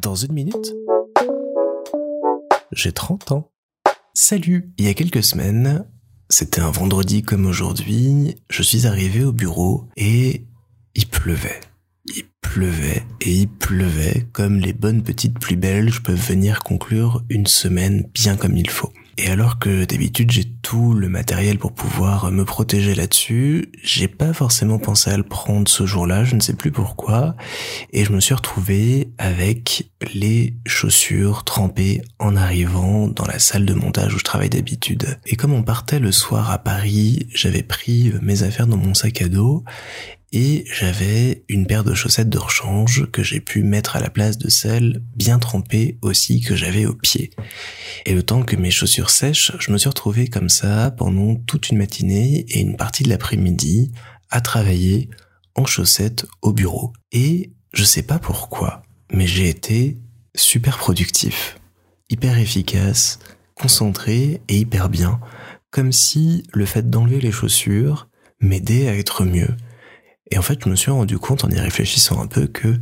Dans une minute, j'ai 30 ans. Salut Il y a quelques semaines, c'était un vendredi comme aujourd'hui, je suis arrivé au bureau et il pleuvait. Il pleuvait et il pleuvait comme les bonnes petites pluies belges peuvent venir conclure une semaine bien comme il faut. Et alors que d'habitude j'ai tout le matériel pour pouvoir me protéger là-dessus, j'ai pas forcément pensé à le prendre ce jour-là, je ne sais plus pourquoi, et je me suis retrouvé avec les chaussures trempées en arrivant dans la salle de montage où je travaille d'habitude. Et comme on partait le soir à Paris, j'avais pris mes affaires dans mon sac à dos et j'avais une paire de chaussettes de rechange que j'ai pu mettre à la place de celles bien trempées aussi que j'avais au pied. Et le temps que mes chaussures sèchent, je me suis retrouvé comme ça pendant toute une matinée et une partie de l'après-midi à travailler en chaussettes au bureau. Et je sais pas pourquoi, mais j'ai été super productif, hyper efficace, concentré et hyper bien, comme si le fait d'enlever les chaussures m'aidait à être mieux et en fait, je me suis rendu compte en y réfléchissant un peu que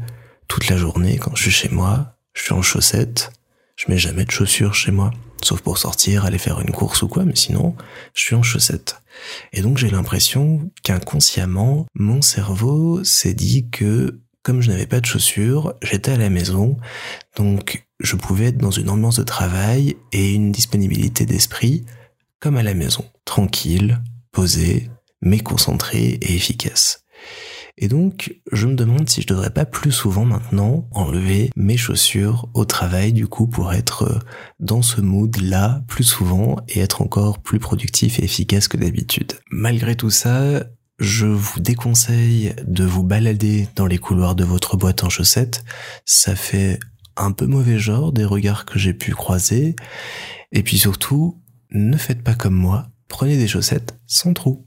toute la journée, quand je suis chez moi, je suis en chaussettes, je mets jamais de chaussures chez moi, sauf pour sortir, aller faire une course ou quoi, mais sinon, je suis en chaussettes. Et donc j'ai l'impression qu'inconsciemment, mon cerveau s'est dit que comme je n'avais pas de chaussures, j'étais à la maison, donc je pouvais être dans une ambiance de travail et une disponibilité d'esprit comme à la maison, tranquille, posé, mais concentré et efficace. Et donc, je me demande si je devrais pas plus souvent maintenant enlever mes chaussures au travail, du coup, pour être euh, dans ce mood-là plus souvent et être encore plus productif et efficace que d'habitude. Malgré tout ça, je vous déconseille de vous balader dans les couloirs de votre boîte en chaussettes. Ça fait un peu mauvais genre des regards que j'ai pu croiser. Et puis surtout, ne faites pas comme moi. Prenez des chaussettes sans trou.